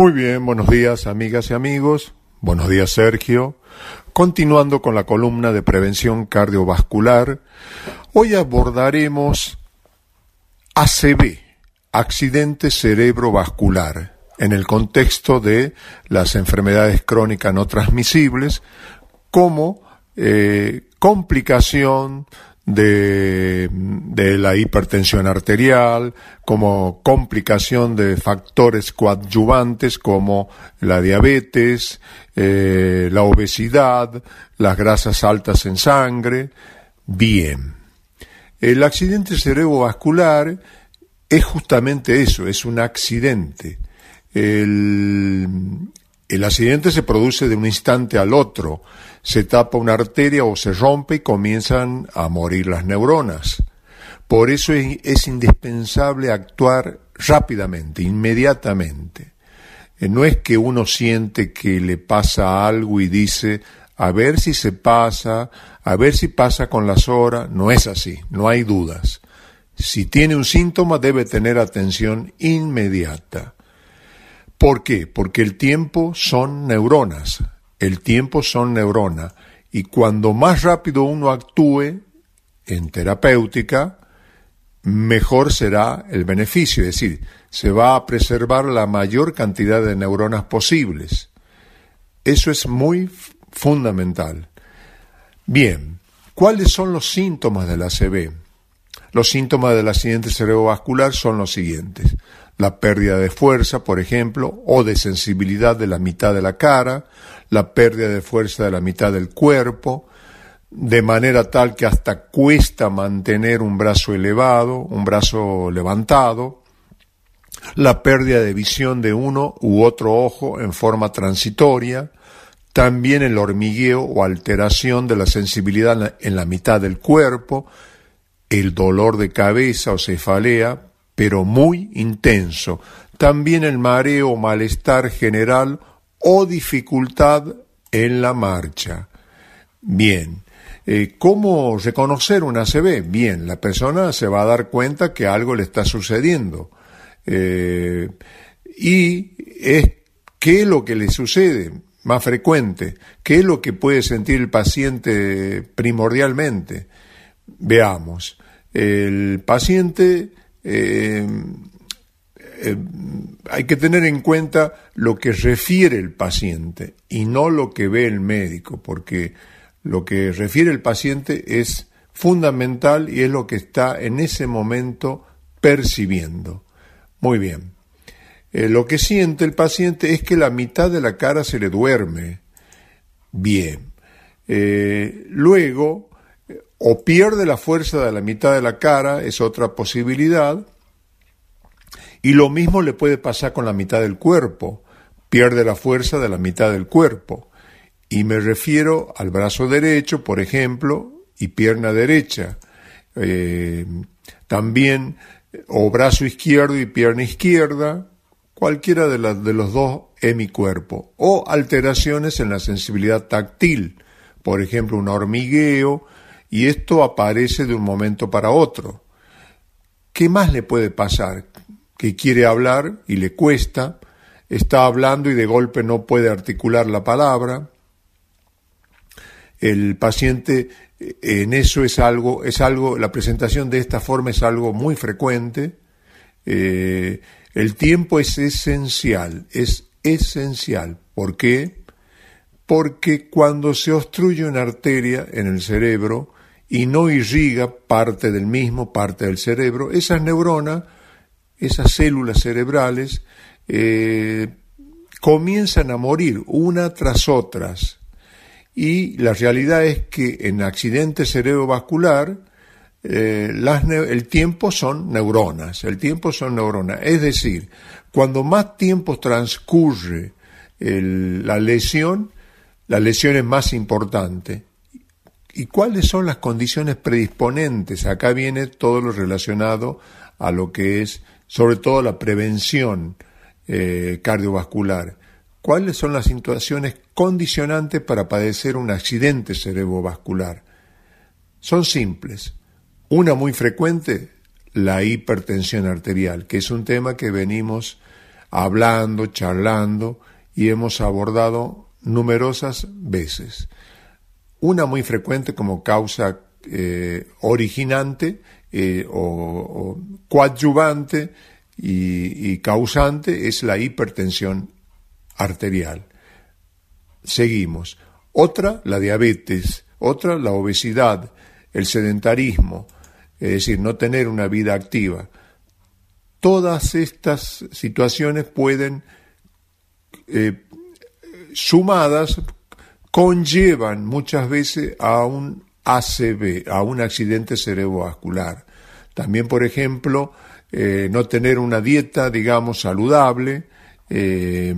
Muy bien, buenos días amigas y amigos. Buenos días Sergio. Continuando con la columna de prevención cardiovascular, hoy abordaremos ACV, accidente cerebrovascular, en el contexto de las enfermedades crónicas no transmisibles como eh, complicación de, la hipertensión arterial, como complicación de factores coadyuvantes como la diabetes, eh, la obesidad, las grasas altas en sangre. Bien. El accidente cerebrovascular es justamente eso, es un accidente. El, el accidente se produce de un instante al otro, se tapa una arteria o se rompe y comienzan a morir las neuronas. Por eso es, indispensable actuar rápidamente, inmediatamente. Eh, no es que uno siente que le pasa algo y dice, a ver si se pasa, a ver si pasa con las horas. No es así, no hay dudas. Si tiene un síntoma debe tener atención inmediata. ¿Por qué? Porque el tiempo son neuronas, el tiempo son neuronas, y cuando más rápido uno actúe en terapéutica, mejor será el beneficio, es decir, se va a preservar la mayor cantidad de neuronas posibles. Eso es muy fundamental. Bien, ¿cuáles son los síntomas de la ACV? Los síntomas del accidente cerebrovascular son los siguientes la pérdida de fuerza, por ejemplo, o de sensibilidad de la mitad de la cara, la pérdida de fuerza de la mitad del cuerpo, de manera tal que hasta cuesta mantener un brazo elevado, un brazo levantado, la pérdida de visión de uno u otro ojo en forma transitoria, también el hormigueo o alteración de la sensibilidad en la mitad del cuerpo, el dolor de cabeza o cefalea, pero muy intenso. También el mareo malestar general o dificultad en la marcha. Bien. Eh, ¿Cómo reconocer una ACV? Bien, la persona se va a dar cuenta que algo le está sucediendo. Eh, y es qué es lo que le sucede más frecuente, qué es lo que puede sentir el paciente primordialmente. Veamos, el paciente eh, eh, hay que tener en cuenta lo que refiere el paciente y no lo que ve el médico, porque lo que refiere el paciente es fundamental y es lo que está en ese momento percibiendo. Muy bien. Eh, lo que siente el paciente es que la mitad de la cara se le duerme. Bien. luego, o pierde la fuerza de la mitad de la cara, es otra posibilidad, y lo mismo le puede pasar con la mitad del cuerpo, pierde la fuerza de la mitad del cuerpo, y me refiero al brazo derecho, por ejemplo, y pierna derecha, eh, también o brazo izquierdo y pierna izquierda, cualquiera de, de los dos hemicuerpo, o alteraciones en la sensibilidad táctil, por ejemplo, un hormigueo, y esto aparece de un momento para otro. ¿Qué más le puede pasar? Que quiere hablar y le cuesta, está hablando y de golpe no puede articular la palabra. El paciente en eso es algo, es algo, la presentación de esta forma es algo muy frecuente. Eh, el tiempo es esencial, es esencial. ¿Por qué? Porque cuando se obstruye una arteria en el cerebro, y no irriga parte del mismo, parte del cerebro, esas neuronas, esas células cerebrales, eh, comienzan a morir una tras otras. Y la realidad es que en accidente cerebrovascular, eh, el tiempo son neuronas, el tiempo son neuronas. Es decir, cuando más tiempo transcurre la lesión, la lesión es más importante ¿Y cuáles son las condiciones predisponentes? Acá viene todo lo relacionado a lo que es, sobre todo, la prevención eh, cardiovascular. ¿Cuáles son las situaciones condicionantes para padecer un accidente cerebrovascular? Son simples. Una muy frecuente, la hipertensión arterial, que es un tema que venimos hablando, charlando y hemos abordado numerosas veces. Una muy frecuente como causa eh, originante eh, o, coadyuvante y, causante es la hipertensión arterial. Seguimos. Otra, la diabetes. Otra, la obesidad, el sedentarismo, es decir, no tener una vida activa. Todas estas situaciones pueden, eh, sumadas, conllevan muchas veces a un ACV, a un accidente cerebrovascular. También, por ejemplo, eh, no tener una dieta, digamos, saludable, eh,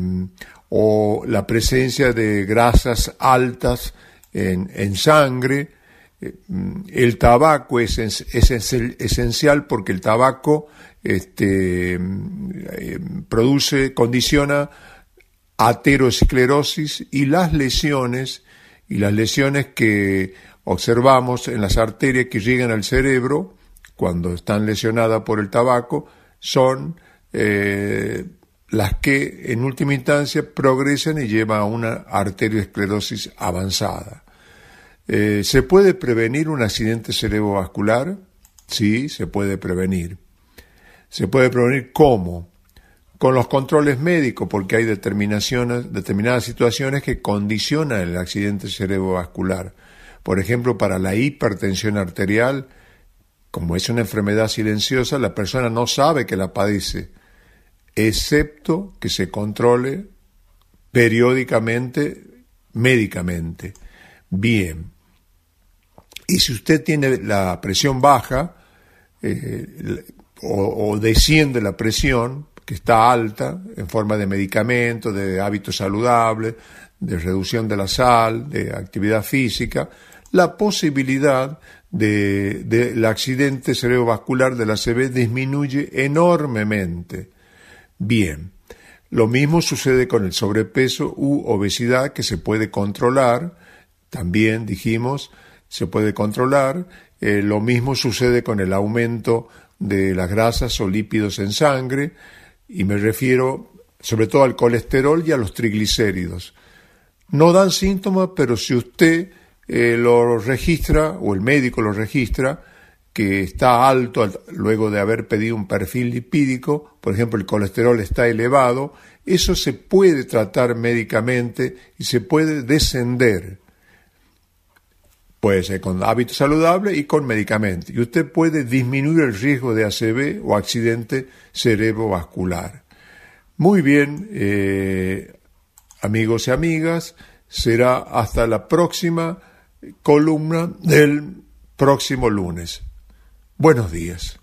o la presencia de grasas altas en, sangre. Eh, el tabaco es, esencial porque el tabaco este, produce, condiciona aterosclerosis y las lesiones, y las lesiones que observamos en las arterias que llegan al cerebro, cuando están lesionadas por el tabaco, son eh, las que en última instancia progresan y llevan a una arteriosclerosis avanzada. Eh, ¿Se puede prevenir un accidente cerebrovascular? Sí, se puede prevenir. ¿Se puede prevenir cómo? Con los controles médicos, porque hay determinaciones, determinadas situaciones que condicionan el accidente cerebrovascular. Por ejemplo, para la hipertensión arterial, como es una enfermedad silenciosa, la persona no sabe que la padece, excepto que se controle periódicamente médicamente. Bien. Y si usted tiene la presión baja eh, o, desciende la presión, está alta, en forma de medicamento, de hábitos saludables, de reducción de la sal, de actividad física, la posibilidad del de, accidente cerebrovascular de la CB disminuye enormemente. Bien, lo mismo sucede con el sobrepeso u obesidad que se puede controlar, también dijimos, se puede controlar, eh, lo mismo sucede con el aumento de las grasas o lípidos en sangre, y me refiero sobre todo al colesterol y a los triglicéridos. No dan síntomas, pero si usted eh, lo registra, o el médico lo registra, que está alto luego de haber pedido un perfil lipídico, por ejemplo, el colesterol está elevado, eso se puede tratar médicamente y se puede descender. Puede ser con hábitos saludables y con medicamentos. Y usted puede disminuir el riesgo de ACV o accidente cerebrovascular. Muy bien, eh, amigos y amigas, será hasta la próxima columna del próximo lunes. Buenos días.